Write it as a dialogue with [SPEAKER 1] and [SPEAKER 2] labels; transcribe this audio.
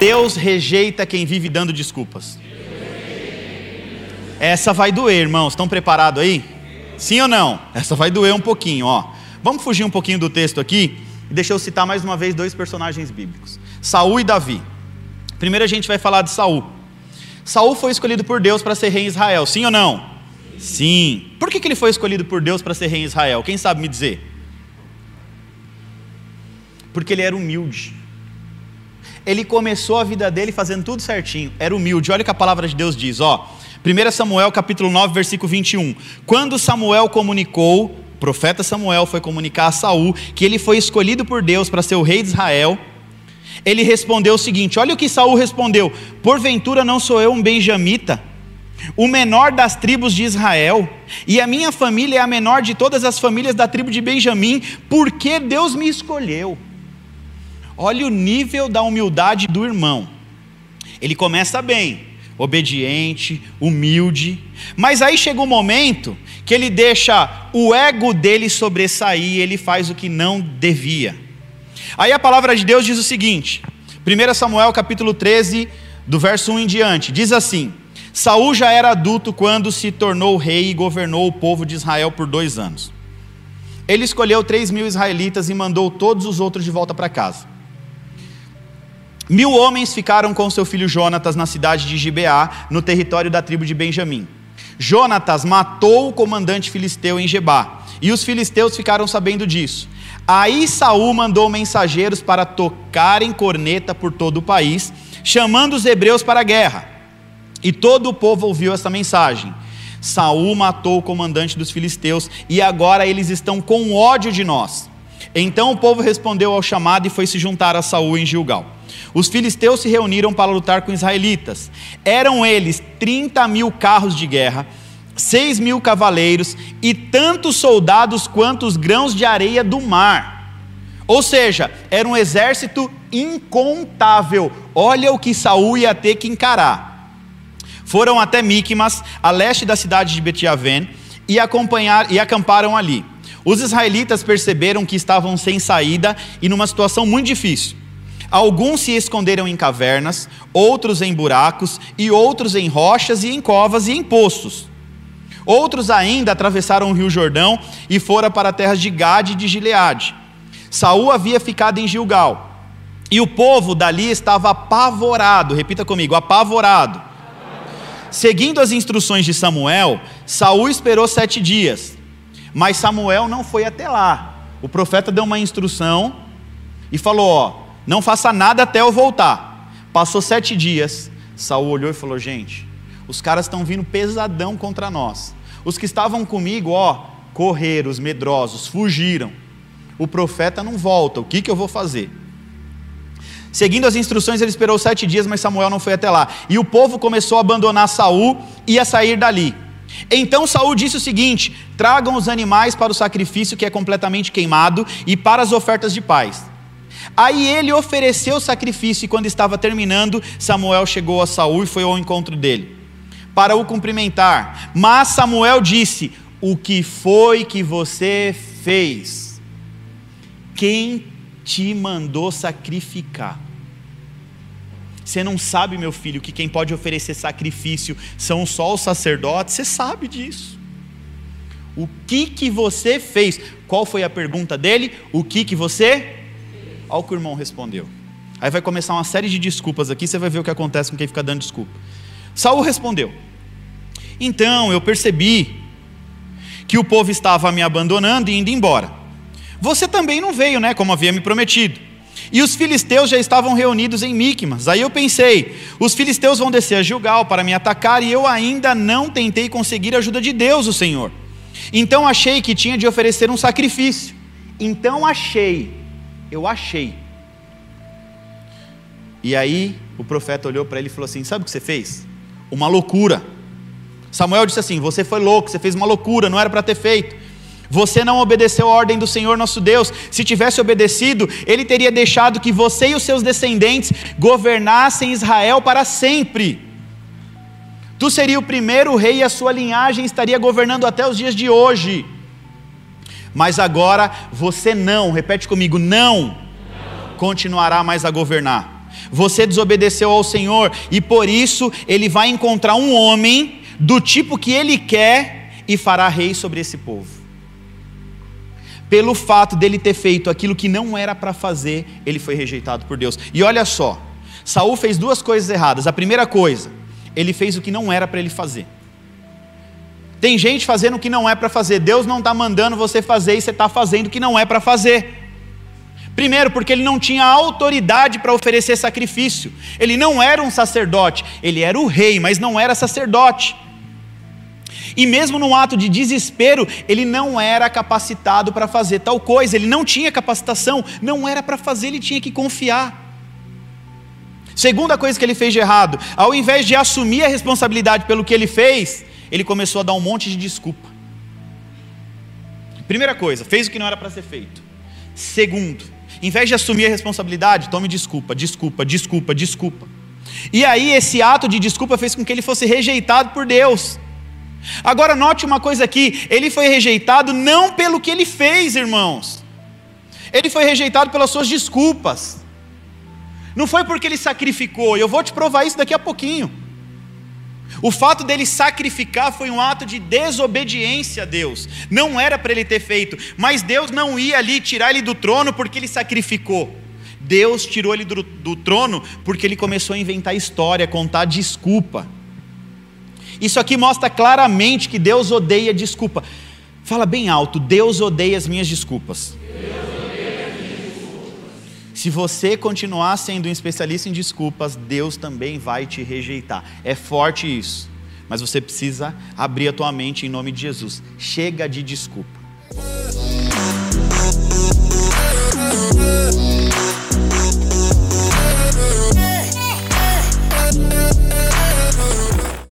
[SPEAKER 1] Deus rejeita quem vive dando desculpas. Essa vai doer, irmãos. Estão preparados aí? Sim ou não? Essa vai doer um pouquinho, ó. Vamos fugir um pouquinho do texto aqui e deixa eu citar mais uma vez dois personagens bíblicos: Saul e Davi. Primeiro a gente vai falar de Saul. Saul foi escolhido por Deus para ser rei em Israel, sim ou não? Sim. Por que, que ele foi escolhido por Deus para ser rei em Israel? Quem sabe me dizer? Porque ele era humilde. Ele começou a vida dele fazendo tudo certinho, era humilde. Olha o que a palavra de Deus diz, ó. 1 Samuel capítulo 9, versículo 21. Quando Samuel comunicou, o profeta Samuel foi comunicar a Saul que ele foi escolhido por Deus para ser o rei de Israel, ele respondeu o seguinte: olha o que Saul respondeu: Porventura não sou eu um benjamita, o menor das tribos de Israel, e a minha família é a menor de todas as famílias da tribo de Benjamim, porque Deus me escolheu. Olha o nível da humildade do irmão. Ele começa bem, obediente, humilde, mas aí chega um momento que ele deixa o ego dele sobressair ele faz o que não devia. Aí a palavra de Deus diz o seguinte, 1 Samuel capítulo 13, do verso 1 em diante, diz assim: Saul já era adulto quando se tornou rei e governou o povo de Israel por dois anos. Ele escolheu três mil israelitas e mandou todos os outros de volta para casa. Mil homens ficaram com seu filho Jonatas na cidade de Gibeá, no território da tribo de Benjamim. Jonatas matou o comandante filisteu em Gebá, e os filisteus ficaram sabendo disso. Aí Saul mandou mensageiros para tocarem corneta por todo o país, chamando os hebreus para a guerra. E todo o povo ouviu essa mensagem. Saul matou o comandante dos filisteus e agora eles estão com ódio de nós. Então o povo respondeu ao chamado e foi se juntar a Saul em Gilgal. Os filisteus se reuniram para lutar com os israelitas. Eram eles 30 mil carros de guerra, 6 mil cavaleiros e tantos soldados quanto os grãos de areia do mar. Ou seja, era um exército incontável. Olha o que Saul ia ter que encarar. Foram até Miqumas, a leste da cidade de Betiaven, e, e acamparam ali. Os israelitas perceberam que estavam sem saída e numa situação muito difícil. Alguns se esconderam em cavernas, outros em buracos, e outros em rochas, e em covas e em poços. Outros ainda atravessaram o rio Jordão e foram para a terra de Gade e de Gileade. Saul havia ficado em Gilgal, e o povo dali estava apavorado, repita comigo, apavorado. Seguindo as instruções de Samuel, Saul esperou sete dias, mas Samuel não foi até lá. O profeta deu uma instrução e falou: Ó, não faça nada até eu voltar. Passou sete dias. Saul olhou e falou: Gente, os caras estão vindo pesadão contra nós. Os que estavam comigo, ó, correram, os medrosos, fugiram. O profeta não volta. O que, que eu vou fazer? Seguindo as instruções, ele esperou sete dias, mas Samuel não foi até lá. E o povo começou a abandonar Saul e a sair dali. Então Saul disse o seguinte: tragam os animais para o sacrifício que é completamente queimado e para as ofertas de paz. Aí ele ofereceu o sacrifício, e quando estava terminando, Samuel chegou a Saul e foi ao encontro dele, para o cumprimentar. Mas Samuel disse: O que foi que você fez? Quem te mandou sacrificar? Você não sabe, meu filho, que quem pode oferecer sacrifício são só os sacerdotes? Você sabe disso. O que que você fez? Qual foi a pergunta dele? O que que você Olha o que o irmão respondeu. Aí vai começar uma série de desculpas aqui, você vai ver o que acontece com quem fica dando desculpa. Saul respondeu: Então eu percebi que o povo estava me abandonando e indo embora. Você também não veio, né, como havia me prometido. E os filisteus já estavam reunidos em Miqumas. Aí eu pensei: os filisteus vão descer a Gilgal para me atacar e eu ainda não tentei conseguir a ajuda de Deus, o Senhor. Então achei que tinha de oferecer um sacrifício. Então achei eu achei. E aí o profeta olhou para ele e falou assim: Sabe o que você fez? Uma loucura. Samuel disse assim: Você foi louco, você fez uma loucura, não era para ter feito. Você não obedeceu a ordem do Senhor nosso Deus. Se tivesse obedecido, Ele teria deixado que você e os seus descendentes governassem Israel para sempre. Tu seria o primeiro rei e a sua linhagem estaria governando até os dias de hoje. Mas agora você não, repete comigo, não, não. continuará mais a governar. Você desobedeceu ao Senhor e por isso ele vai encontrar um homem do tipo que ele quer e fará rei sobre esse povo. Pelo fato dele ter feito aquilo que não era para fazer, ele foi rejeitado por Deus. E olha só, Saul fez duas coisas erradas. A primeira coisa, ele fez o que não era para ele fazer. Tem gente fazendo o que não é para fazer. Deus não está mandando você fazer e você está fazendo o que não é para fazer. Primeiro, porque ele não tinha autoridade para oferecer sacrifício. Ele não era um sacerdote. Ele era o rei, mas não era sacerdote. E mesmo no ato de desespero, ele não era capacitado para fazer tal coisa. Ele não tinha capacitação. Não era para fazer, ele tinha que confiar. Segunda coisa que ele fez de errado, ao invés de assumir a responsabilidade pelo que ele fez, ele começou a dar um monte de desculpa. Primeira coisa, fez o que não era para ser feito. Segundo, em vez de assumir a responsabilidade, tome desculpa, desculpa, desculpa, desculpa. E aí esse ato de desculpa fez com que ele fosse rejeitado por Deus. Agora note uma coisa aqui, ele foi rejeitado não pelo que ele fez, irmãos. Ele foi rejeitado pelas suas desculpas. Não foi porque ele sacrificou, e eu vou te provar isso daqui a pouquinho. O fato dele sacrificar foi um ato de desobediência a Deus. Não era para ele ter feito, mas Deus não ia ali tirar ele do trono porque ele sacrificou. Deus tirou ele do, do trono porque ele começou a inventar história, contar desculpa. Isso aqui mostra claramente que Deus odeia desculpa. Fala bem alto: Deus odeia as minhas desculpas. Se você continuar sendo um especialista em desculpas, Deus também vai te rejeitar. É forte isso. Mas você precisa abrir a tua mente em nome de Jesus. Chega de desculpa.